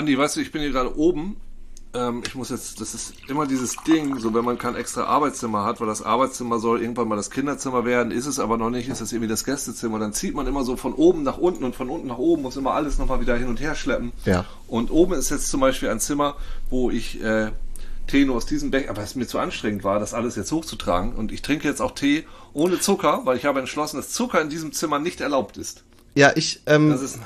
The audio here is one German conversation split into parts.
Andi, weißt du, ich bin hier gerade oben. Ähm, ich muss jetzt, das ist immer dieses Ding, so wenn man kein extra Arbeitszimmer hat, weil das Arbeitszimmer soll irgendwann mal das Kinderzimmer werden, ist es aber noch nicht, ist es irgendwie das Gästezimmer. Dann zieht man immer so von oben nach unten und von unten nach oben, muss immer alles nochmal wieder hin und her schleppen. Ja. Und oben ist jetzt zum Beispiel ein Zimmer, wo ich äh, Tee nur aus diesem Becher, aber es mir zu anstrengend war, das alles jetzt hochzutragen. Und ich trinke jetzt auch Tee ohne Zucker, weil ich habe entschlossen, dass Zucker in diesem Zimmer nicht erlaubt ist. Ja, ich, ähm, Das ist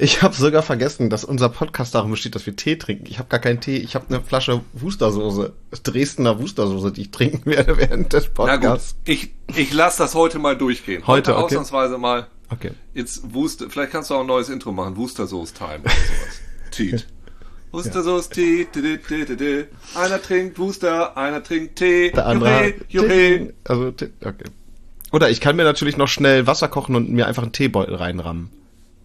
ich habe sogar vergessen, dass unser Podcast darum besteht, dass wir Tee trinken. Ich habe gar keinen Tee, ich habe eine Flasche Wustersoße, Dresdner Wustersoße, die ich trinken werde während des Na gut, Podcasts. ich, ich lasse das heute mal durchgehen. Heute, okay. ausnahmsweise mal. Okay. Jetzt Wooster, vielleicht kannst du auch ein neues Intro machen. Wustersoße Time oder sowas. Teat. Wustersoße Tee. di, di, di, di. Einer trinkt Wuster, einer trinkt Tee. Der andere. Juhe. Also, Tee, okay. Oder ich kann mir natürlich noch schnell Wasser kochen und mir einfach einen Teebeutel reinrammen.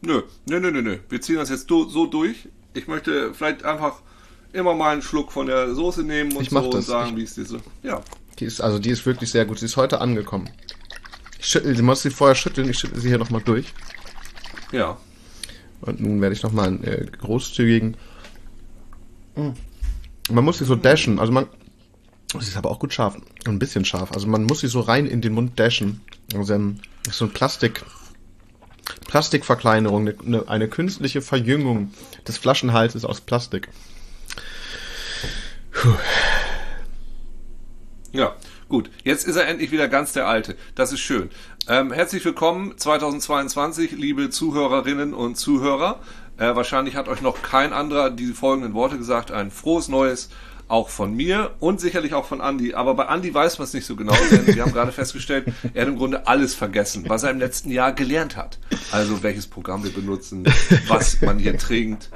Nö, nö, nö, nö, nö. Wir ziehen das jetzt do, so durch. Ich möchte vielleicht einfach immer mal einen Schluck von der Soße nehmen und Ich mach so das. und sagen, wie es dir so. Ja. Die ist, also die ist wirklich sehr gut. Sie ist heute angekommen. Ich schüttel, sie muss sie vorher schütteln, ich schüttel sie hier nochmal durch. Ja. Und nun werde ich nochmal einen äh, großzügigen. Man muss sie so dashen, also man. Sie ist aber auch gut scharf. Ein bisschen scharf. Also man muss sie so rein in den Mund dashen. Also ähm, ist so ein Plastik. Plastikverkleinerung, eine, eine, künstliche Verjüngung des Flaschenhalses aus Plastik. Ja, gut. Jetzt ist er endlich wieder ganz der Alte. Das ist schön. Ähm, herzlich willkommen 2022, liebe Zuhörerinnen und Zuhörer. Äh, wahrscheinlich hat euch noch kein anderer die folgenden Worte gesagt. Ein frohes Neues auch von mir und sicherlich auch von Andy. Aber bei Andy weiß man es nicht so genau, denn wir haben gerade festgestellt, er hat im Grunde alles vergessen, was er im letzten Jahr gelernt hat. Also welches Programm wir benutzen, was man hier trinkt,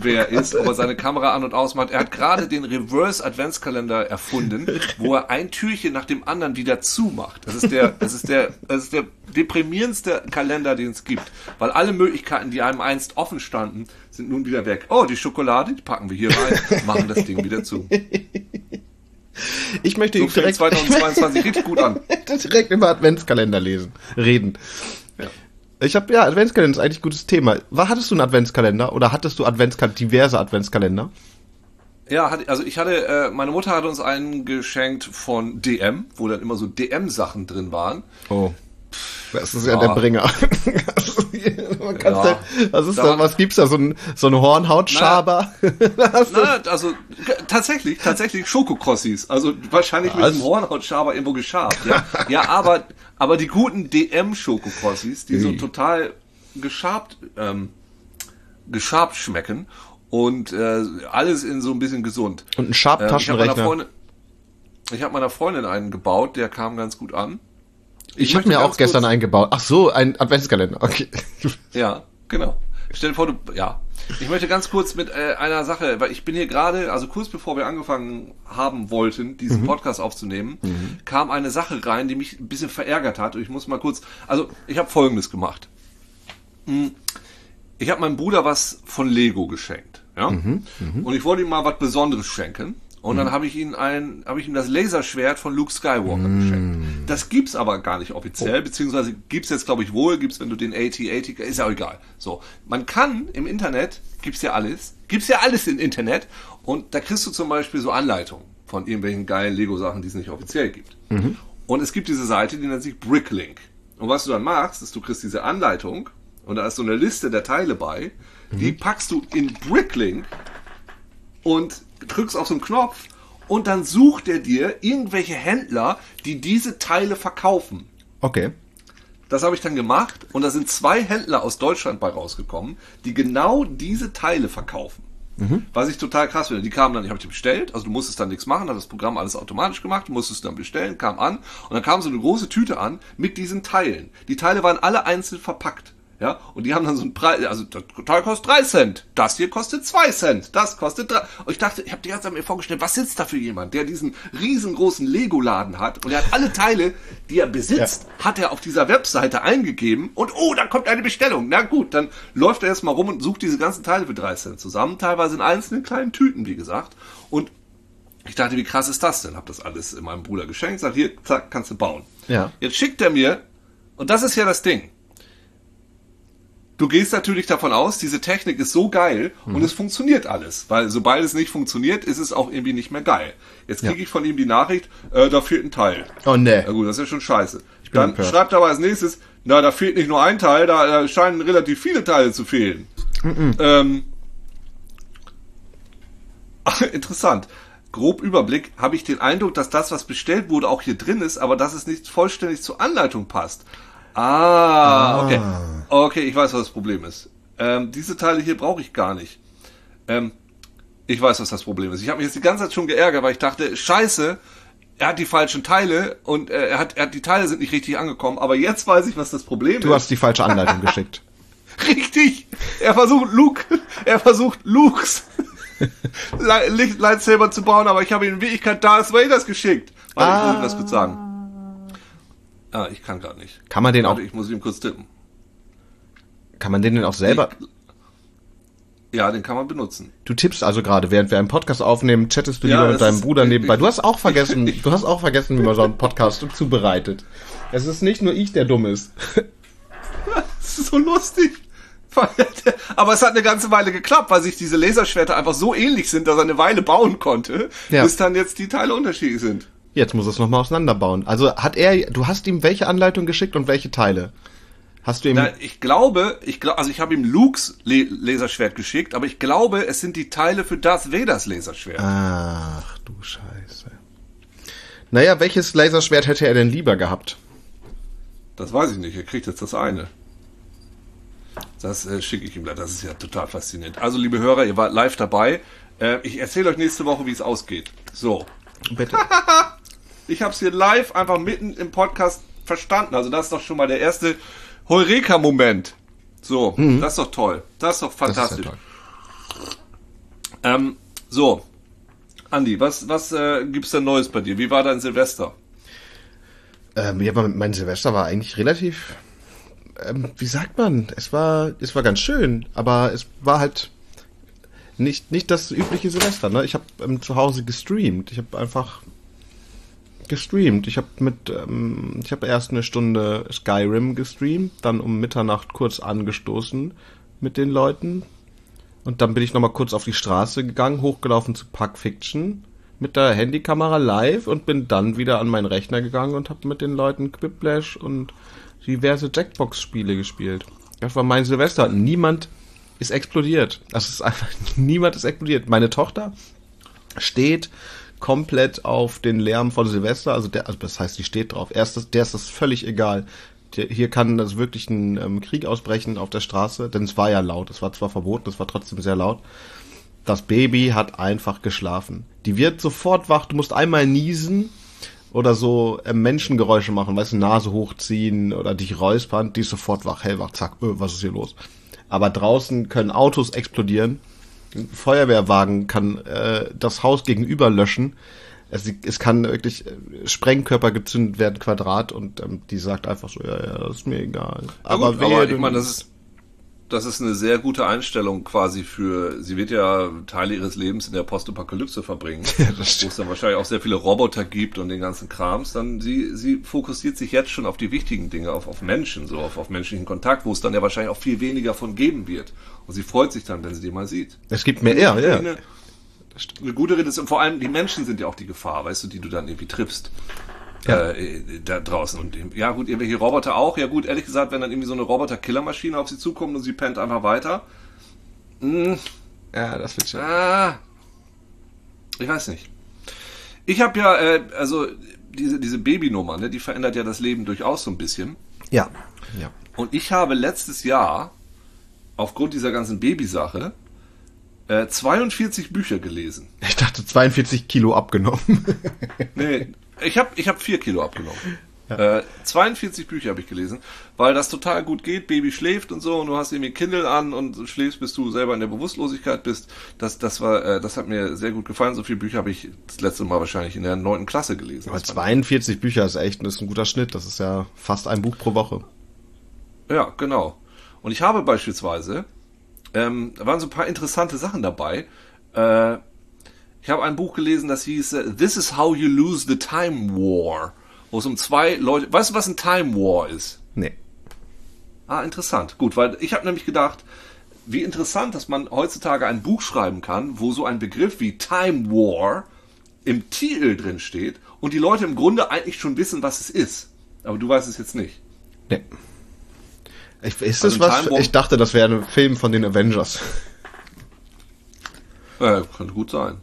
wer er ist, ob er seine Kamera an und ausmacht. Er hat gerade den Reverse Adventskalender erfunden, wo er ein Türchen nach dem anderen wieder zumacht. Das ist der, das ist der, das ist der deprimierendste Kalender, den es gibt, weil alle Möglichkeiten, die einem einst offen standen, sind nun wieder weg. Oh, die Schokolade, die packen wir hier rein, machen das Ding wieder zu. Ich möchte So direkt, 2022 richtig gut an. direkt über Adventskalender lesen, reden. Ja. Ich habe ja Adventskalender ist eigentlich ein gutes Thema. War hattest du einen Adventskalender oder hattest du Adventskalender, diverse Adventskalender? Ja, also ich hatte, äh, meine Mutter hat uns einen geschenkt von DM, wo dann immer so DM-Sachen drin waren. Oh. Das ist ja, Ja. der Bringer. Man kann's Ja. was ist Da da, war- was gibt's da? So ein, so ein Hornhautschaber? Na, also g- tatsächlich, tatsächlich Schokokrossis. Also wahrscheinlich mit Was? dem Hornhautschaber irgendwo geschabt. Ja, ja aber, aber die guten DM-Schokokrossis, die so total geschabt, ähm, geschabt schmecken und äh, alles in so ein bisschen gesund. Und ein Ähm, ich habe meiner. Freundin, ich habe meiner Freundin einen gebaut, der kam ganz gut an. Ich habe mir auch gestern eingebaut. Ach so, ein Adventskalender. Okay. Ja, genau. Stell dir vor, du, ja. Ich möchte ganz kurz mit äh, einer Sache, weil ich bin hier gerade, also kurz bevor wir angefangen haben wollten, diesen Mhm. Podcast aufzunehmen, kam eine Sache rein, die mich ein bisschen verärgert hat. Und ich muss mal kurz, also ich habe Folgendes gemacht. Hm, Ich habe meinem Bruder was von Lego geschenkt, ja. Mhm, Und ich wollte ihm mal was Besonderes schenken. Und dann habe ich ihm ein, habe ich ihm das Laserschwert von Luke Skywalker Mhm. geschenkt. Das gibt's aber gar nicht offiziell, beziehungsweise gibt's jetzt glaube ich wohl, gibt's wenn du den AT-80, ist ja auch egal. So, man kann im Internet, gibt's ja alles, gibt's ja alles im Internet und da kriegst du zum Beispiel so Anleitungen von irgendwelchen geilen Lego-Sachen, die es nicht offiziell gibt. Und es gibt diese Seite, die nennt sich Bricklink. Und was du dann machst, ist, du kriegst diese Anleitung und da ist so eine Liste der Teile bei, die packst du in Bricklink und drückst auf so einen Knopf und dann sucht er dir irgendwelche Händler, die diese Teile verkaufen. Okay. Das habe ich dann gemacht und da sind zwei Händler aus Deutschland bei rausgekommen, die genau diese Teile verkaufen. Was ich total krass finde. Die kamen dann, ich habe die bestellt, also du musstest dann nichts machen, hat das Programm alles automatisch gemacht, du musstest dann bestellen, kam an und dann kam so eine große Tüte an mit diesen Teilen. Die Teile waren alle einzeln verpackt. Ja, und die haben dann so einen Preis, also das Teil kostet 3 Cent, das hier kostet 2 Cent, das kostet 3. Und ich dachte, ich habe die ganze Zeit mir vorgestellt, was sitzt da für jemand, der diesen riesengroßen Lego-Laden hat und er hat alle Teile, die er besitzt, hat er auf dieser Webseite eingegeben und oh, da kommt eine Bestellung. Na gut, dann läuft er erstmal rum und sucht diese ganzen Teile für 3 Cent zusammen, teilweise in einzelnen kleinen Tüten, wie gesagt. Und ich dachte, wie krass ist das denn? Hab das alles meinem Bruder geschenkt, sag hier, zack, kannst du bauen. Ja. Jetzt schickt er mir, und das ist ja das Ding. Du gehst natürlich davon aus, diese Technik ist so geil und es funktioniert alles. Weil sobald es nicht funktioniert, ist es auch irgendwie nicht mehr geil. Jetzt kriege Ja. ich von ihm die Nachricht, äh, da fehlt ein Teil. Oh ne. Na gut, das ist ja schon scheiße. Dann empört. schreibt er aber als nächstes, na, da fehlt nicht nur ein Teil, da, da scheinen relativ viele Teile zu fehlen. Ähm, interessant. Grob Überblick habe ich den Eindruck, dass das, was bestellt wurde, auch hier drin ist, aber dass es nicht vollständig zur Anleitung passt. Ah, okay. Okay, ich weiß, was das Problem ist. Ähm, diese Teile hier brauche ich gar nicht. Ähm, ich weiß, was das Problem ist. Ich habe mich jetzt die ganze Zeit schon geärgert, weil ich dachte, scheiße, er hat die falschen Teile und äh, er hat, er hat die Teile sind nicht richtig angekommen. Aber jetzt weiß ich, was das Problem Du ist. hast die falsche Anleitung geschickt. Richtig! Er versucht Luke, er versucht Lukes Lightsaber zu bauen, aber ich habe ihm in Wirklichkeit Darth Vaders geschickt. Warte, ich muss ihm das kurz sagen. Ah, ich kann gerade nicht. Kann man den auch, Warte, ich muss ihm kurz tippen. kann man den denn auch selber, Ja, den kann man benutzen. du tippst also gerade, während wir einen Podcast aufnehmen, chattest du Ja, lieber mit deinem Bruder nebenbei. ich- Du hast auch vergessen, du hast auch vergessen, wie man so einen Podcast zubereitet. Es ist nicht nur ich, der dumm ist. Das ist so lustig. Aber es hat eine ganze Weile geklappt, weil sich diese Laserschwerter einfach so ähnlich sind, dass er eine Weile bauen konnte, Ja. bis dann jetzt die Teile unterschiedlich sind. Jetzt muss es nochmal auseinanderbauen. Also hat er, du hast ihm welche Anleitung geschickt und welche Teile? Hast du ihm, Na, ich glaube, ich glaube, also ich habe ihm Lukes Le Laserschwert geschickt, aber ich glaube, es sind die Teile für Darth Vaders Laserschwert. ach du Scheiße. Naja, welches Laserschwert hätte er denn lieber gehabt? Das weiß ich nicht. Er kriegt jetzt das eine. Das äh, schicke ich ihm gleich. Das ist ja total faszinierend. Also, liebe Hörer, ihr wart live dabei. Äh, ich erzähle euch nächste Woche, wie es ausgeht. So. Bitte. Ich habe es hier live einfach mitten im Podcast verstanden. Also, das ist doch schon mal der erste Heureka-Moment. So, das ist doch toll. Das ist doch Mhm. Das ist ja fantastisch. ähm, so. Andi, was, was äh, gibt's denn Neues bei dir? Wie war dein Silvester? Ähm, ja, mein Silvester war eigentlich relativ, ähm, wie sagt man, es war, es war ganz schön, aber es war halt nicht, nicht das übliche Silvester, ne? Ich habe ähm, zu Hause gestreamt. Ich habe einfach gestreamt. Ich habe mit, ähm, ich habe erst eine Stunde Skyrim gestreamt, dann um Mitternacht kurz angestoßen mit den Leuten. Und dann bin ich nochmal kurz auf die Straße gegangen, hochgelaufen zu Pulp Fiction mit der Handykamera live und bin dann wieder an meinen Rechner gegangen und habe mit den Leuten Quiplash und diverse Jackbox-Spiele gespielt. Das war mein Silvester. Niemand ist explodiert. Das ist einfach, niemand ist explodiert. Meine Tochter steht komplett auf den Lärm von Silvester, also der, also das heißt, die steht drauf. Erstes, der ist das völlig egal. Der, hier kann das wirklich ein ähm, Krieg ausbrechen auf der Straße, denn es war ja laut. Es war zwar verboten, es war trotzdem sehr laut. Das Baby hat einfach geschlafen. Die wird sofort wach. Du musst einmal niesen oder so äh, Menschengeräusche machen, weißt du, Nase hochziehen oder dich räuspern, die ist sofort wach, hellwach, zack, öh, was ist hier los? Aber draußen können Autos explodieren, ein Feuerwehrwagen kann äh, das Haus gegenüber löschen. Es, es kann wirklich äh, Sprengkörper gezündet werden, Quadrat, und ähm, die sagt einfach so, ja, ja, das ist mir egal. aber, gut, aber ich meine, das ist, das ist eine sehr gute Einstellung quasi für, sie wird ja Teile ihres Lebens in der Postapokalypse verbringen, Ja, wo es dann wahrscheinlich auch sehr viele Roboter gibt und den ganzen Krams, dann sie, sie fokussiert sich jetzt schon auf die wichtigen Dinge, auf, auf Menschen, so auf, auf menschlichen Kontakt, wo es dann ja wahrscheinlich auch viel weniger von geben wird. Und sie freut sich dann, wenn sie den mal sieht. Es gibt mehr, ja, ja. Eine, eine gute Rede ist, und vor allem die Menschen sind ja auch die Gefahr, weißt du, die du dann irgendwie triffst. Ja. Äh, da draußen. Und ja gut, irgendwelche Roboter auch. Ja gut, ehrlich gesagt, wenn dann irgendwie so eine Roboter-Killermaschine auf sie zukommt und sie pennt einfach weiter. Hm, Ja, das wird schon. ah, ich weiß nicht. Ich habe ja, äh, also diese, diese Babynummer, ne, die verändert ja das Leben durchaus so ein bisschen. Ja. Ja. Und ich habe letztes Jahr aufgrund dieser ganzen Babysache äh, 42 Bücher gelesen. Ich dachte 42 Kilo abgenommen. Nee, ich habe ich hab vier Kilo abgenommen. Äh, 42 Bücher habe ich gelesen, weil das total gut geht. Baby schläft und so und du hast irgendwie Kindle an und schläfst, bis du selber in der Bewusstlosigkeit bist. Das, das war, äh, das hat mir sehr gut gefallen. So viele Bücher habe ich das letzte Mal wahrscheinlich in der neunten Klasse gelesen. Aber 42 Bücher ist echt ist ein guter Schnitt. Das ist ja fast ein Buch pro Woche. Ja, genau. Und ich habe beispielsweise, ähm, da waren so ein paar interessante Sachen dabei. Äh, ich habe ein Buch gelesen, das hieß äh, This is how you lose the time war. Wo es um zwei Leute, weißt du, was ein Time War ist? Nee. Ah, interessant. Gut, weil ich habe nämlich gedacht, wie interessant, dass man heutzutage ein Buch schreiben kann, wo so ein Begriff wie Time War im Titel drin steht und die Leute im Grunde eigentlich schon wissen, was es ist. Aber du weißt es jetzt nicht. Nee. Ich, ist also das was? Ich dachte, das wäre ein Film von den Avengers. Ja, könnte gut sein.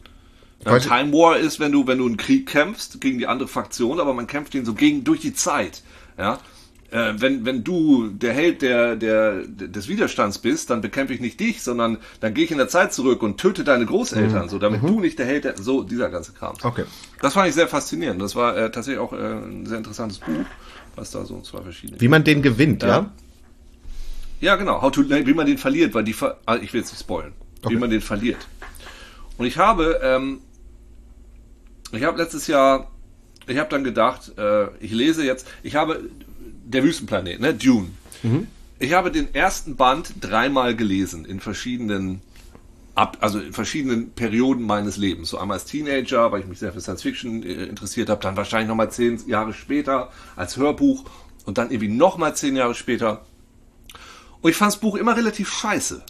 Ja, Time War ist, wenn du, wenn du einen Krieg kämpfst gegen die andere Fraktion, aber man kämpft den so gegen durch die Zeit. Ja, äh, wenn, wenn du der Held der, der, des Widerstands bist, dann bekämpfe ich nicht dich, sondern dann gehe ich in der Zeit zurück und töte deine Großeltern, mhm. so damit mhm. du nicht der Held der, so dieser ganze Kram. Okay. Das fand ich sehr faszinierend. Das war äh, tatsächlich auch äh, ein sehr interessantes Buch, was da so zwei verschiedene. Wie man den gewinnt, ja? Ja, ja genau. How to, wie man den verliert, weil die, also ich will jetzt nicht spoilen, okay. wie man den verliert. Und ich habe, ähm, ich habe letztes Jahr, ich habe dann gedacht, äh, ich lese jetzt, ich habe der Wüstenplanet, ne? Dune. Mhm. Ich habe den ersten Band dreimal gelesen in verschiedenen ab, also in verschiedenen Perioden meines Lebens. So einmal als Teenager, weil ich mich sehr für Science Fiction äh, interessiert habe, dann wahrscheinlich nochmal zehn Jahre später als Hörbuch und dann irgendwie nochmal zehn Jahre später. Und ich fand das Buch immer relativ scheiße.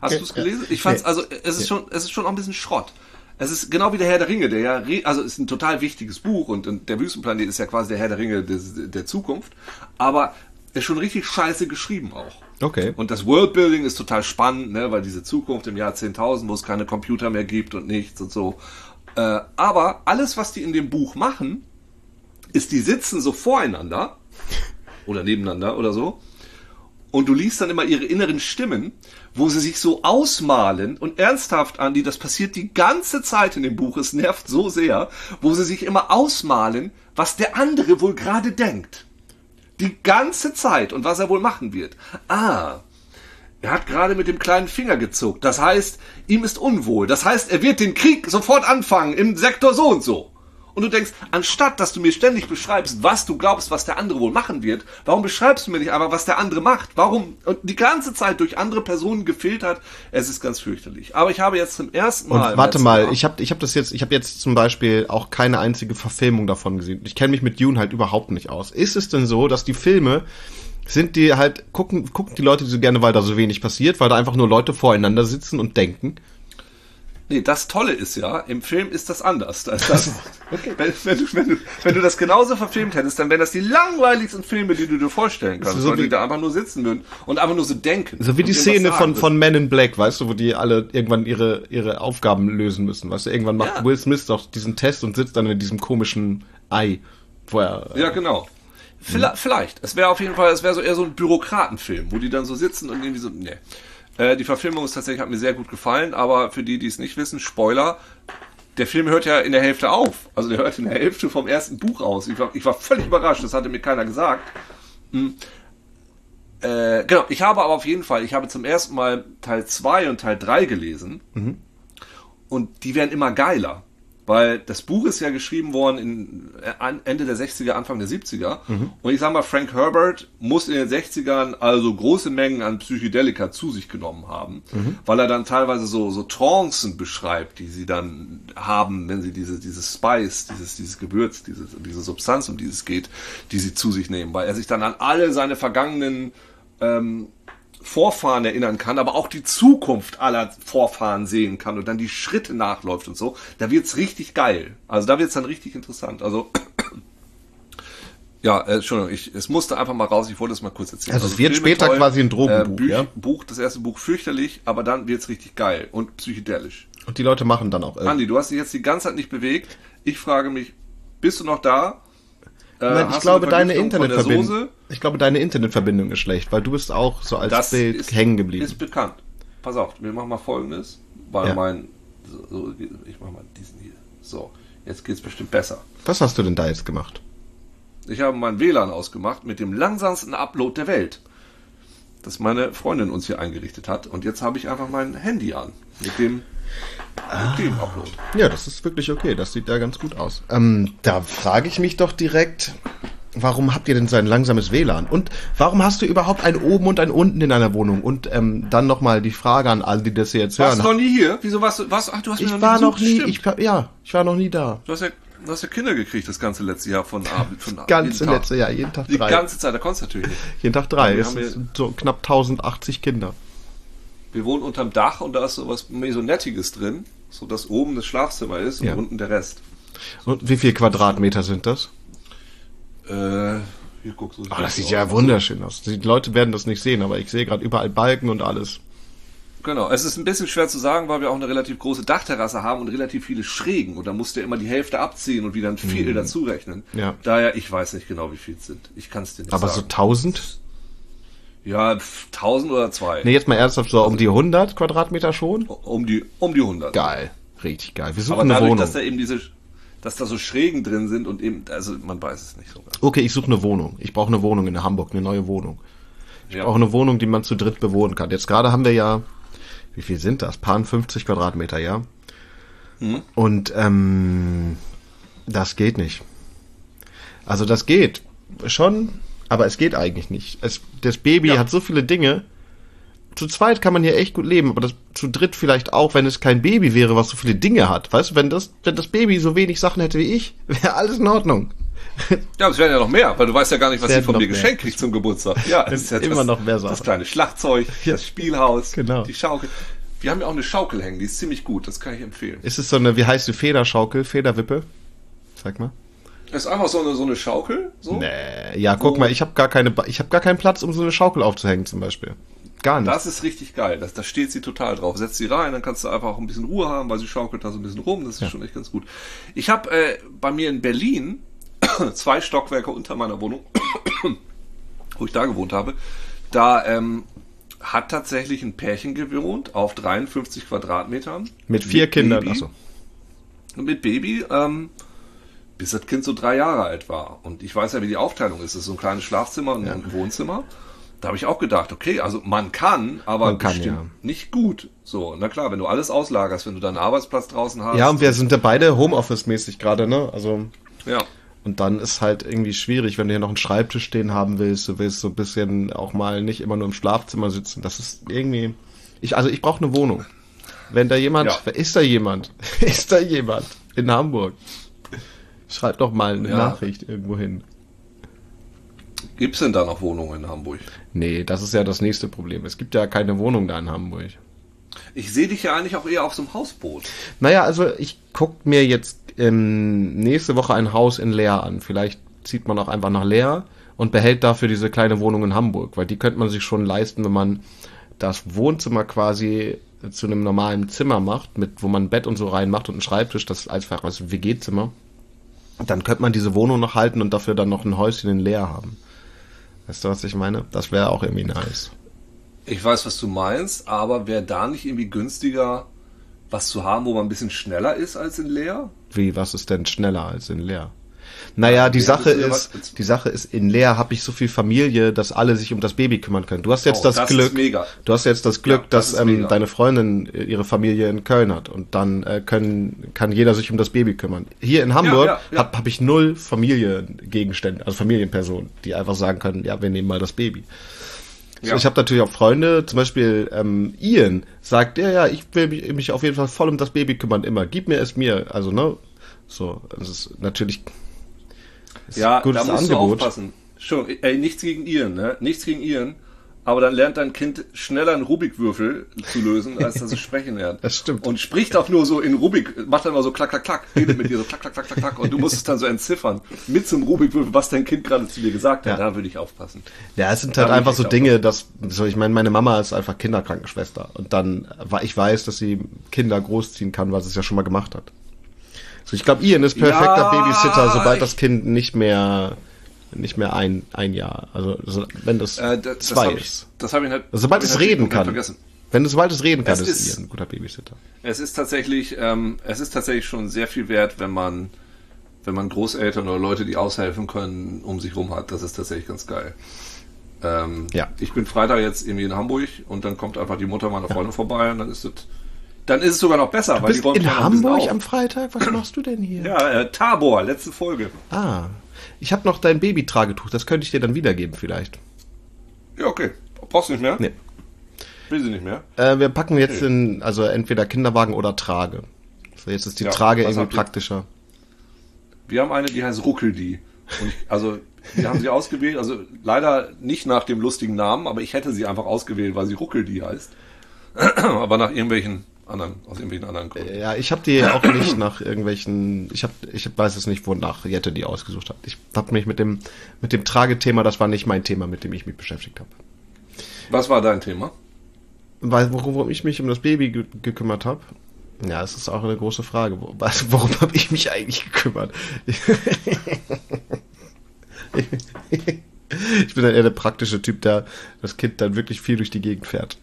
Hast du es gelesen? Ich fand es, also es ist schon, es ist schon auch ein bisschen Schrott. Es ist genau wie der Herr der Ringe, der ja, also ist ein total wichtiges Buch und, und der Wüstenplanet ist ja quasi der Herr der Ringe des, der Zukunft, aber ist schon richtig scheiße geschrieben auch. Okay. Und das Worldbuilding ist total spannend, ne, weil diese Zukunft im Jahr 10.000, wo es keine Computer mehr gibt und nichts und so. Äh, aber alles, was die in dem Buch machen, ist, die sitzen so voreinander oder nebeneinander oder so und du liest dann immer ihre inneren Stimmen, wo sie sich so ausmalen und ernsthaft, Andi, das passiert die ganze Zeit in dem Buch, es nervt so sehr, wo sie sich immer ausmalen, was der andere wohl gerade denkt. Die ganze Zeit und was er wohl machen wird. Ah, er hat gerade mit dem kleinen Finger gezuckt. Das heißt, ihm ist unwohl. Das heißt, er wird den Krieg sofort anfangen im Sektor so und so. Und du denkst, anstatt dass du mir ständig beschreibst, was du glaubst, was der andere wohl machen wird, warum beschreibst du mir nicht einfach, was der andere macht? Warum? Und die ganze Zeit durch andere Personen gefiltert. Es ist ganz fürchterlich. Aber ich habe jetzt zum ersten Mal. Und warte mal, ich habe ich hab das jetzt, ich habe jetzt zum Beispiel auch keine einzige Verfilmung davon gesehen. Ich kenne mich mit Dune halt überhaupt nicht aus. Ist es denn so, dass die Filme sind die halt, gucken, gucken die Leute so gerne, weil da so wenig passiert, weil da einfach nur Leute voreinander sitzen und denken? Nee, das Tolle ist ja, im Film ist das anders. Da ist das, okay. wenn, wenn, du, wenn, du, wenn du das genauso verfilmt hättest, dann wären das die langweiligsten Filme, die du dir vorstellen kannst, so weil die da einfach nur sitzen würden und einfach nur so denken. So wie die Szene von, von Men in Black, weißt du, wo die alle irgendwann ihre, ihre Aufgaben lösen müssen. Weißt du, irgendwann macht ja. Will Smith doch diesen Test und sitzt dann in diesem komischen Ei, wo er. Ja, genau. Vielleicht, vielleicht. Es wäre auf jeden Fall, es wäre so eher so ein Bürokratenfilm, wo die dann so sitzen und irgendwie so, nee. Äh, die Verfilmung ist tatsächlich, hat mir sehr gut gefallen, aber für die, die es nicht wissen, Spoiler, der Film hört ja in der Hälfte auf. Also der hört in der Hälfte vom ersten Buch aus. Ich war, ich war völlig überrascht, das hatte mir keiner gesagt. Hm. Äh, genau, ich habe aber auf jeden Fall, ich habe zum ersten Mal Teil 2 und Teil 3 gelesen. Mhm. Und die werden immer geiler. Weil das Buch ist ja geschrieben worden in äh, Ende der 60er, Anfang der 70er. Mhm. Und ich sag mal, Frank Herbert muss in den 60ern also große Mengen an Psychedelika zu sich genommen haben, mhm. weil er dann teilweise so, so Trancen beschreibt, die sie dann haben, wenn sie diese, dieses Spice, dieses, dieses Gewürz, diese, diese Substanz, um die es geht, die sie zu sich nehmen, weil er sich dann an alle seine vergangenen ähm, Vorfahren erinnern kann, aber auch die Zukunft aller Vorfahren sehen kann und dann die Schritte nachläuft und so, da wird's richtig geil. Also da wird's dann richtig interessant. Also ja, äh, Entschuldigung, ich, es musste einfach mal raus, ich wollte es mal kurz erzählen. Also, also es wird Filme später toll, quasi ein Drogenbuch, äh, ja? Buch, das erste Buch fürchterlich, aber dann wird's richtig geil und psychedelisch. Und die Leute machen dann auch. Äh, Andi, du hast dich jetzt die ganze Zeit nicht bewegt. Ich frage mich, bist du noch da? Äh, Nein, ich glaube, deine Internetverbindung. Ich glaube, deine Internetverbindung ist schlecht, weil du bist auch so als das Bild ist, hängen geblieben. Ist bekannt. Pass auf, wir machen mal folgendes, weil ja. mein. So, ich mach mal diesen hier. So, jetzt geht's bestimmt besser. Was hast du denn da jetzt gemacht? Ich habe mein WLAN ausgemacht mit dem langsamsten Upload der Welt. Das meine Freundin uns hier eingerichtet hat. Und jetzt habe ich einfach mein Handy an. Mit dem Ah. Ja, das ist wirklich okay. Das sieht da ganz gut aus. Ähm, da frage ich mich doch direkt, warum habt ihr denn so ein langsames WLAN? Und warum hast du überhaupt ein oben und ein unten in deiner Wohnung? Und ähm, dann nochmal die Frage an alle, die das hier jetzt hören. Warst du noch nie hier? Wieso warst du, was? Ach, du hast ich mir noch war nie, noch nie, ich, ja, ich war noch nie da. Du hast ja, Du hast ja Kinder gekriegt das ganze letzte Jahr von Abend. Von Ganze jeden Tag. letzte Jahr, jeden Tag Die drei. ganze Zeit, da konntest du natürlich nicht. jeden Tag drei. Wir Es sind so knapp 1080 Kinder. Wir wohnen unterm Dach und da ist so was Mesonettiges drin, so dass oben das Schlafzimmer ist und Ja. unten der Rest. Und wie viel Quadratmeter sind das? Äh, hier guck so. Ah, das sieht ja wunderschön aus. Die Leute werden das nicht sehen, aber ich sehe gerade überall Balken und alles. Genau, es ist ein bisschen schwer zu sagen, weil wir auch eine relativ große Dachterrasse haben und relativ viele Schrägen. Und da musst du immer die Hälfte abziehen und wieder ein Viertel dazu rechnen. Mhm. Ja. Daher, ich weiß nicht genau, wie viel es sind. Ich kann es dir nicht Aber so sagen. 1000? ja, pf, 1000 oder zwei. Nee, jetzt mal ernsthaft, so um die 100 Quadratmeter schon? Um die, um die 100. Geil. Richtig geil. Wir suchen Aber eine dadurch, Wohnung. dass da eben diese, dass da so Schrägen drin sind und eben, also man weiß es nicht so ganz. Okay, ich suche eine Wohnung. Ich brauche eine Wohnung in Hamburg, eine neue Wohnung. Ich Ja. brauche eine Wohnung, die man zu dritt bewohnen kann. Jetzt gerade haben wir ja, wie viel sind das? Paar 50 Quadratmeter, ja? Hm? Und ähm, das geht nicht. Also das geht schon, aber es geht eigentlich nicht. Es, das Baby Ja. hat so viele Dinge. Zu zweit kann man hier echt gut leben, aber das zu dritt vielleicht auch, wenn es kein Baby wäre, was so viele Dinge hat. Weißt du, wenn das, wenn das Baby so wenig Sachen hätte wie ich, wäre alles in Ordnung. Ja, es werden ja noch mehr, weil du weißt ja gar nicht, was sie von mir geschenkt kriegt zum Geburtstag. Ja, es ist ja immer noch mehr Sachen. Das kleine Schlagzeug, Ja. das Spielhaus, Genau. die Schaukel. Wir haben ja auch eine Schaukel hängen, die ist ziemlich gut, das kann ich empfehlen. Ist es so eine, wie heißt die Federschaukel, Federwippe? Sag mal. Das ist einfach so eine, so eine Schaukel, so. Nee, ja, guck mal, ich habe gar keine, Ba- ich habe gar keinen Platz, um so eine Schaukel aufzuhängen zum Beispiel. Gar nicht. Das ist richtig geil. Das, da steht sie total drauf. Setzt sie rein, dann kannst du einfach auch ein bisschen Ruhe haben, weil sie schaukelt da so ein bisschen rum. Das ist schon echt ganz gut. Ich habe äh, bei mir in Berlin zwei Stockwerke unter meiner Wohnung, wo ich da gewohnt habe. Da ähm, hat tatsächlich ein Pärchen gewohnt auf 53 Quadratmetern. Mit vier Kindern, Baby. achso. Mit Baby, ähm, bis das Kind so drei Jahre alt war. Und ich weiß ja, wie die Aufteilung ist. Es ist so ein kleines Schlafzimmer und ein Wohnzimmer. Da habe ich auch gedacht, okay, also man kann, aber Man kann, ja. nicht gut. So, na klar, wenn du alles auslagerst, wenn du deinen Arbeitsplatz draußen hast. Ja, und wir sind ja beide Homeoffice-mäßig gerade, ne? Also, ja. Und dann ist halt irgendwie schwierig, wenn du hier noch einen Schreibtisch stehen haben willst, du willst so ein bisschen auch mal nicht immer nur im Schlafzimmer sitzen. Das ist irgendwie, ich, also ich brauche eine Wohnung. Wenn da jemand, Ja. ist da jemand? Ist da jemand in Hamburg? Schreib doch mal eine Ja. Nachricht irgendwo hin. Gibt's denn da noch Wohnungen in Hamburg? Nee, das ist ja das nächste Problem. Es gibt ja keine Wohnung da in Hamburg. Ich sehe dich ja eigentlich auch eher auf so einem Hausboot. Naja, also ich guck mir jetzt ähm, nächste Woche ein Haus in Leer an. Vielleicht zieht man auch einfach nach Leer und behält dafür diese kleine Wohnung in Hamburg, weil die könnte man sich schon leisten, wenn man das Wohnzimmer quasi zu einem normalen Zimmer macht, mit wo man ein Bett und so reinmacht und einen Schreibtisch, das ist einfach als WG-Zimmer. Dann könnte man diese Wohnung noch halten und dafür dann noch ein Häuschen in Leer haben. Weißt du, was ich meine? Das wäre auch irgendwie nice. Ich weiß, was du meinst, aber wäre da nicht irgendwie günstiger, was zu haben, wo man ein bisschen schneller ist als in Leer? Wie, was ist denn schneller als in Leer? Naja, die Leer Sache ja ist, die Sache ist, in Leer habe ich so viel Familie, dass alle sich um das Baby kümmern können. Du hast jetzt Oh, das, das Glück, du hast jetzt das Glück, Ja, das dass ähm, deine Freundin äh, ihre Familie in Köln hat und dann äh, können, kann jeder sich um das Baby kümmern. Hier in Hamburg ja, ja. habe hab ich null Familiengegenstände, also Familienpersonen, die einfach sagen können, ja, wir nehmen mal das Baby. Ja. Ich habe natürlich auch Freunde, zum Beispiel ähm, Ian sagt, ja, ja, ich will mich, mich auf jeden Fall voll um das Baby kümmern, immer. Gib mir es mir. Also, ne? So, das ist natürlich ist Ja, ein gutes da musst Angebot. du aufpassen. Schon, ey, nichts gegen Iren, ne? Nichts gegen Iren. Aber dann lernt dein Kind schneller einen Rubikwürfel zu lösen, als dass es sprechen lernt. Das stimmt. Und spricht auch nur so in Rubik, macht dann mal so klack, klack, klack, redet mit dir so klack, klack, klack, klack, klack. Und du musst es dann so entziffern mit zum Rubikwürfel, was dein Kind gerade zu dir gesagt hat. Ja. Da würde ich aufpassen. Ja, es sind halt einfach so Dinge, dass, so ich meine, meine Mama ist einfach Kinderkrankenschwester und dann, war ich weiß, dass sie Kinder großziehen kann, weil sie es ja schon mal gemacht hat. So, ich glaube, Ian ist perfekter Ja, Babysitter, sobald ich- das Kind nicht mehr, nicht mehr ein, ein Jahr, also so, wenn das Äh, das das zwei habe ich, ist. das hab ich nicht. Also, sobald ich es reden kann. Vergessen. Wenn es sobald es reden kann, Es ist, ist- ein guter Babysitter. Es ist tatsächlich, ähm, es ist tatsächlich schon sehr viel wert, wenn man, wenn man Großeltern oder Leute, die aushelfen können, um sich rum hat. Das ist tatsächlich ganz geil. Ähm, Ja. Ich bin Freitag jetzt irgendwie in Hamburg und dann kommt einfach die Mutter meiner Freundin vorbei und dann ist es, dann ist es sogar noch besser, weil Bist die in Hamburg am Freitag? Was machst du denn hier? Ja, äh, Tabor, letzte Folge. Ah, ich habe noch dein Babytragetuch, das könnte ich dir dann wiedergeben vielleicht. Ja, okay. Brauchst du nicht mehr? Nee. Will sie nicht mehr? Äh, wir packen jetzt in, also entweder Kinderwagen oder Trage. So, jetzt ist die Ja, Trage irgendwie praktischer. Wir haben eine, die heißt Ruckeldi. Und ich, also, wir haben sie ausgewählt, also leider nicht nach dem lustigen Namen, aber ich hätte sie einfach ausgewählt, weil sie Ruckeldi heißt. aber nach irgendwelchen anderen, aus irgendwelchen anderen Gründen. Ja, ich habe die auch nicht nach irgendwelchen, ich hab, ich weiß es nicht, wonach Jette die ausgesucht hat. Ich habe mich mit dem, mit dem Tragethema, das war nicht mein Thema, mit dem ich mich beschäftigt habe. Was war dein Thema? Weil, worum ich mich um das Baby ge gekümmert habe, ja, es ist auch eine große Frage. Wo- Was, worum habe ich mich eigentlich gekümmert? ich bin dann eher der praktische Typ, der das Kind dann wirklich viel durch die Gegend fährt.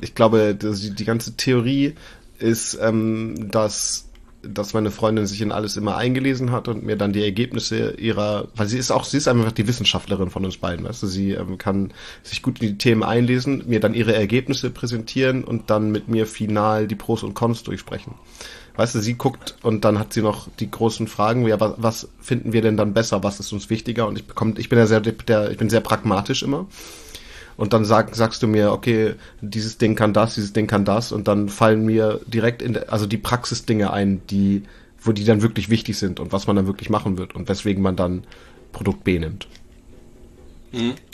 Ich glaube, die, die ganze Theorie ist, ähm, dass, dass meine Freundin sich in alles immer eingelesen hat und mir dann die Ergebnisse ihrer, weil sie ist auch, sie ist einfach die Wissenschaftlerin von uns beiden, weißt du, sie ähm, kann sich gut in die Themen einlesen, mir dann ihre Ergebnisse präsentieren und dann mit mir final die Pros und Cons durchsprechen. Weißt du, sie guckt und dann hat sie noch die großen Fragen, ja, was, was finden wir denn dann besser, was ist uns wichtiger? Und ich bekomme, ich bin ja sehr, der, ich bin sehr pragmatisch immer. Und dann sag, sagst du mir, okay, dieses Ding kann das, dieses Ding kann das, und dann fallen mir direkt in, also die Praxisdinge ein, die, wo die dann wirklich wichtig sind und was man dann wirklich machen wird und weswegen man dann Produkt B nimmt.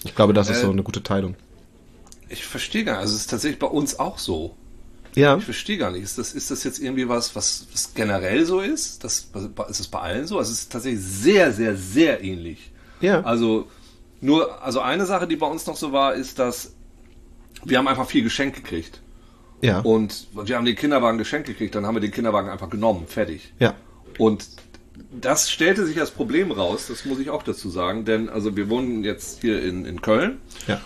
Ich glaube, das ist Äh, so eine gute Teilung. Ich verstehe gar nicht. Also es ist tatsächlich bei uns auch so. Ja, Ich verstehe gar nicht. Ist das, ist das jetzt irgendwie was, was, was generell so ist? Das, ist es bei allen so? Also es ist tatsächlich sehr, sehr, sehr ähnlich. ja, Also nur, also eine Sache, die bei uns noch so war, ist, dass wir haben einfach viel Geschenk gekriegt. ja, Und wir haben den Kinderwagen geschenkt gekriegt, dann haben wir den Kinderwagen einfach genommen, fertig. ja, Und das stellte sich als Problem raus, das muss ich auch dazu sagen, denn also wir wohnen jetzt hier in, in Köln ja,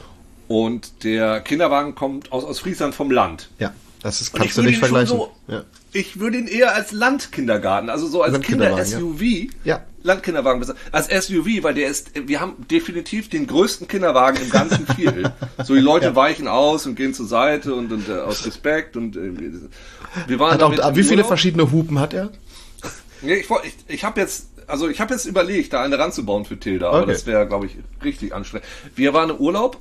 und der Kinderwagen kommt aus, aus Friesland vom Land. ja. Das ist, kannst du nicht vergleichen. So, Ja. Ich würde ihn eher als Landkindergarten, also so als Kinder-SUV, Ja. Landkinderwagen, besser- als SUV, weil der ist, wir haben definitiv den größten Kinderwagen im ganzen Viertel. so die Leute weichen aus und gehen zur Seite und, und äh, aus Respekt und äh, wir waren Hat auch, wie viele Urlaub. verschiedene Hupen hat er? Nee, ich, ich, ich habe jetzt, also ich habe jetzt überlegt, da eine ranzubauen für Tilda, aber Okay. das wäre, glaube ich, richtig anstrengend. Wir waren im Urlaub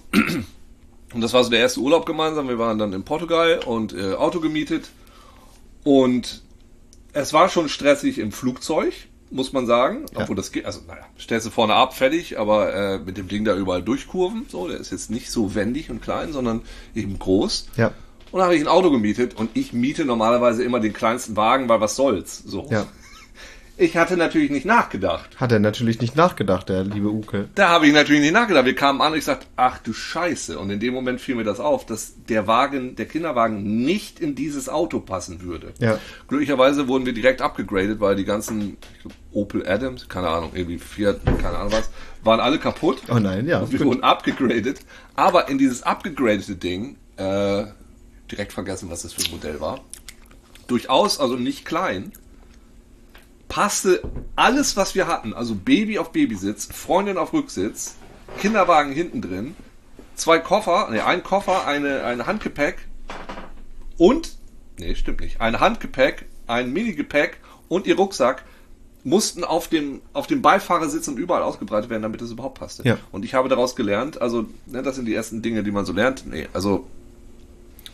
und das war so der erste Urlaub gemeinsam. Wir waren dann in Portugal und äh, Auto gemietet und es war schon stressig im Flugzeug, muss man sagen. Obwohl das geht, also naja, stellst du vorne ab, fertig, aber äh, mit dem Ding da überall durchkurven. So, der ist jetzt nicht so wendig und klein, sondern eben groß. Ja. Und dann habe ich ein Auto gemietet und ich miete normalerweise immer den kleinsten Wagen, weil was soll's. So. Ja. Ich hatte natürlich nicht nachgedacht. Hat er natürlich nicht nachgedacht, der liebe Uke. Da habe ich natürlich nicht nachgedacht. Wir kamen an und ich sagte, ach du Scheiße. Und in dem Moment fiel mir das auf, dass der Wagen, der Kinderwagen nicht in dieses Auto passen würde. Ja. Glücklicherweise wurden wir direkt abgegradet, weil die ganzen glaub, Opel Adams, keine Ahnung, irgendwie Fiat, keine Ahnung was, waren alle kaputt. Oh nein, ja. Und wir wurden abgegradet. Aber in dieses abgegradete Ding, äh, direkt vergessen, was das für ein Modell war. Durchaus, also nicht klein, passte alles, was wir hatten. Also Baby auf Babysitz, Freundin auf Rücksitz, Kinderwagen hinten drin, zwei Koffer, ne, ein Koffer, eine, ein Handgepäck und, nee, stimmt nicht, ein Handgepäck, ein Minigepäck und ihr Rucksack mussten auf dem, auf dem Beifahrersitz und überall ausgebreitet werden, damit es überhaupt passte. Ja. Und ich habe daraus gelernt, also, ne, das sind die ersten Dinge, die man so lernt. Nee, also,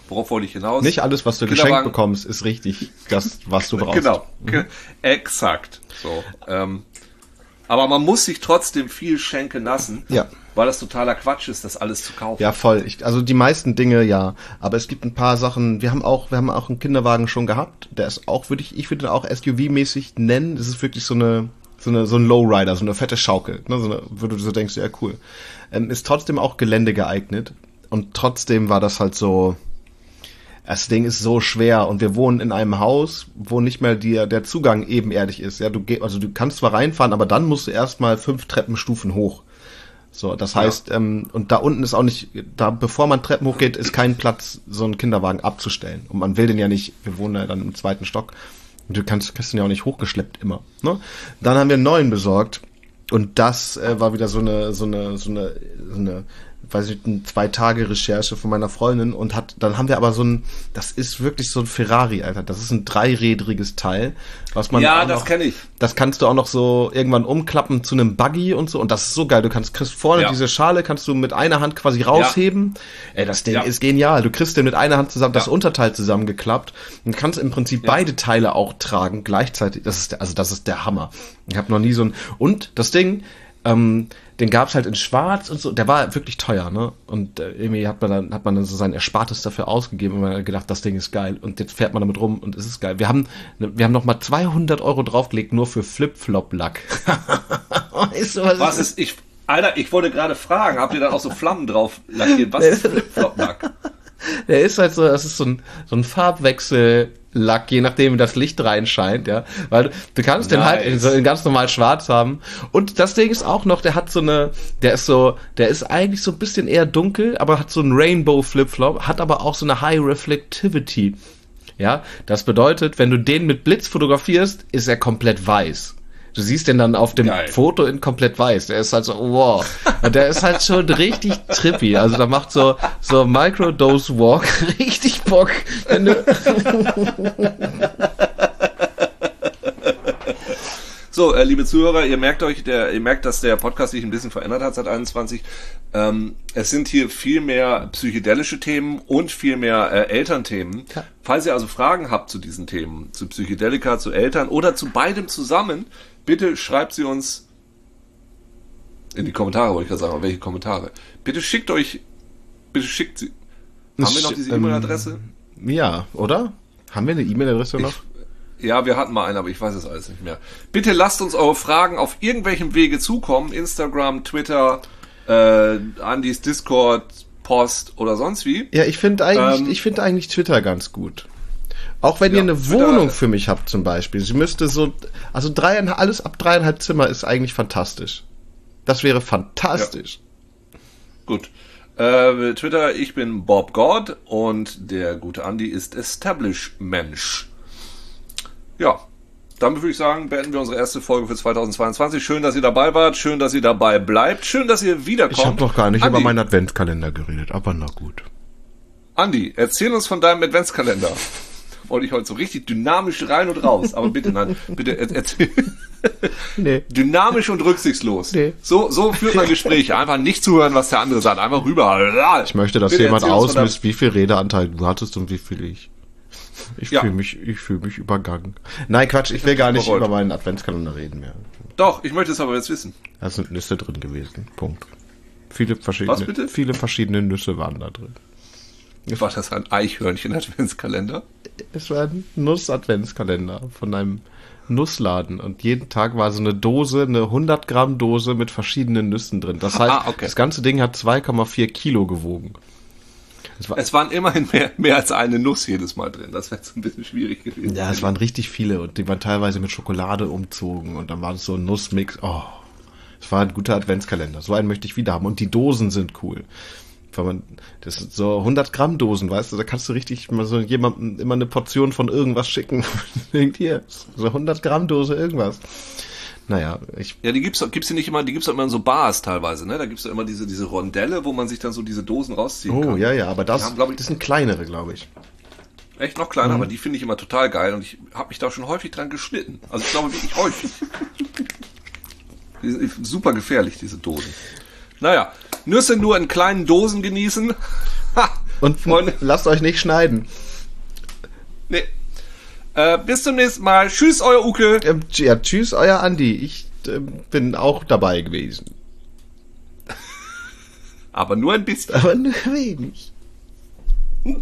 worauf wollte ich hinaus? Nicht alles, was du geschenkt bekommst, ist richtig das, was du brauchst. Genau, ge- exakt. So, ähm, aber man muss sich trotzdem viel schenken lassen, Ja. weil das totaler Quatsch ist, das alles zu kaufen. Ja, voll. Ich, also die meisten Dinge ja, aber es gibt ein paar Sachen. Wir haben auch, wir haben auch einen Kinderwagen schon gehabt. Der ist auch, würde ich, ich würde ihn auch SUV-mäßig nennen. Das ist wirklich so eine, so eine, so ein Lowrider, so eine fette Schaukel, ne? so eine, wo du so denkst, ja cool. Ähm, ist trotzdem auch Gelände geeignet und trotzdem war das halt so. Das Ding ist so schwer und wir wohnen in einem Haus, wo nicht mehr die, der Zugang ebenerdig ist. Ja, du geh, also du kannst zwar reinfahren, aber dann musst du erstmal fünf Treppenstufen hoch. So, das heißt, ähm, und da unten ist auch nicht, da bevor man Treppen hochgeht, ist kein Platz, so einen Kinderwagen abzustellen. Und man will den ja nicht, wir wohnen ja dann im zweiten Stock. Und du kannst, kannst den ja auch nicht hochgeschleppt immer. Ne? Dann haben wir einen neuen besorgt. Und das äh, war wieder so eine, so eine, so eine so eine weiß ich, zwei Tage Recherche von meiner Freundin und hat, dann haben wir aber so ein, das ist wirklich so ein Ferrari, Alter. Das ist ein dreirädriges Teil, was man. Ja, das kenne ich. Das kannst du auch noch so irgendwann umklappen zu einem Buggy und so. Und das ist so geil. Du kannst, kriegst vorne Ja. diese Schale, kannst du mit einer Hand quasi rausheben. Ey, das Ding Ja. ist genial. Du kriegst den mit einer Hand zusammen, das Ja. Unterteil zusammengeklappt und kannst im Prinzip Ja. beide Teile auch tragen gleichzeitig. Das ist, der, also das ist der Hammer. Ich habe noch nie so ein, und das Ding, ähm, den gab's halt in Schwarz und so. Der war wirklich teuer, ne? Und äh, irgendwie hat man dann hat man dann so sein Erspartes dafür ausgegeben und man hat gedacht, das Ding ist geil. Und jetzt fährt man damit rum und es ist geil. Wir haben ne, wir haben noch mal 200 Euro draufgelegt nur für Flip-Flop-Lack. weißt du, was, Was ist, ich, Alter, ich wollte gerade fragen, habt ihr da auch so Flammen drauf lackiert? Was ist Flip-Flop-Lack? Der ist halt so, das ist so ein, so ein Farbwechsellack, je nachdem wie das Licht reinscheint, ja. Weil du, kannst den halt in, Nice. so ganz normal schwarz haben. Und das Ding ist auch noch, der hat so eine, der ist so, der ist eigentlich so ein bisschen eher dunkel, aber hat so einen Rainbow Flip-Flop, hat aber auch so eine High Reflectivity. Ja, das bedeutet, wenn du den mit Blitz fotografierst, ist er komplett weiß. Du siehst den dann auf dem Geil. Foto in komplett weiß. Der ist halt so, wow. Und der ist halt schon richtig trippy. Also da macht so, so Microdose Walk richtig Bock. So, äh, liebe Zuhörer, ihr merkt euch, der, ihr merkt, dass der Podcast sich ein bisschen verändert hat seit 21. Ähm, es sind hier viel mehr psychedelische Themen und viel mehr äh, Elternthemen. Ja. Falls ihr also Fragen habt zu diesen Themen, zu Psychedelika, zu Eltern oder zu beidem zusammen, bitte schreibt sie uns in die Kommentare, wollte ich gerade sagen, aber welche Kommentare? Bitte schickt euch, bitte schickt sie. Haben wir noch diese Ähm, E-Mail-Adresse? ja, oder? Haben wir eine E-Mail-Adresse noch? Ja, wir hatten mal einen, aber ich weiß es alles nicht mehr. Bitte lasst uns eure Fragen auf irgendwelchem Wege zukommen. Instagram, Twitter, äh, Andys Discord, Post oder sonst wie. Ja, ich finde eigentlich, Ähm, ich finde eigentlich Twitter ganz gut. Auch wenn Ja, ihr eine Wohnung für mich habt zum Beispiel. Sie müsste so, also dreieinhalb, alles ab dreieinhalb Zimmer ist eigentlich fantastisch. Das wäre fantastisch. Gut. Äh, Twitter, ich bin Bob God und der gute Andy ist Establish Mensch. Ja, damit würde ich sagen, beenden wir unsere erste Folge für 2022. Schön, dass ihr dabei wart. Schön, dass ihr dabei bleibt. Schön, dass ihr wiederkommt. Ich habe noch gar nicht Andi, über meinen Adventskalender geredet, aber na gut. Andi, erzähl uns von deinem Adventskalender. Wollte ich heute so richtig dynamisch rein und raus. Aber bitte, nein, bitte er- erzähl. Nee. Dynamisch und rücksichtslos. Nee. So, so führt man Gespräche. Einfach nicht zuhören, was der andere sagt. Einfach rüber. Ich möchte, dass Bitte jemand ausmisst, wie viel Redeanteil du hattest und wie viel ich. Ich Ja. fühle mich, ich fühle mich übergangen. Nein, Quatsch, ich will gar nicht über meinen Adventskalender reden mehr. Doch, ich möchte es aber jetzt wissen. Da sind Nüsse drin gewesen. Punkt. Viele Was verschiedene, bitte? viele verschiedene Nüsse waren da drin. War das ein Eichhörnchen-Adventskalender? Es war ein Nuss-Adventskalender von einem Nussladen und jeden Tag war so eine Dose, eine 100 Gramm Dose mit verschiedenen Nüssen drin. Das heißt, Ah, okay. das ganze Ding hat 2,4 Kilo gewogen. Es war, Es waren immerhin mehr, mehr als eine Nuss jedes Mal drin. Das wäre jetzt ein bisschen schwierig gewesen. ja, es waren richtig viele und die waren teilweise mit Schokolade umzogen und dann war es so ein Nussmix. Oh, es war ein guter Adventskalender. So einen möchte ich wieder haben und die Dosen sind cool. Weil man, das sind so 100 Gramm Dosen, weißt du, da kannst du richtig mal so jemandem immer eine Portion von irgendwas schicken. Denkt hier, so 100 Gramm Dose irgendwas. Naja, ich, Ja, die gibt's, gibt's die nicht immer, die gibt's auch immer in so Bars teilweise, ne? Da gibt's ja immer diese, diese Rondelle, wo man sich dann so diese Dosen rausziehen oh kann. ja, ja, aber das, haben, glaub ich- das sind kleinere, glaube ich. Echt noch kleiner, Mhm. aber die finde ich immer total geil und ich habe mich da schon häufig dran geschnitten. Also ich glaube wirklich häufig. Die sind super gefährlich, diese Dosen. Naja, Nüsse nur in kleinen Dosen genießen. Ha, Und Freunde, lasst euch nicht schneiden. nee. Äh, bis zum nächsten Mal. Tschüss, euer Uke. Ähm, ja, tschüss, euer Andi. Ich ähm, bin auch dabei gewesen. Aber nur ein bisschen. Aber nur wenig.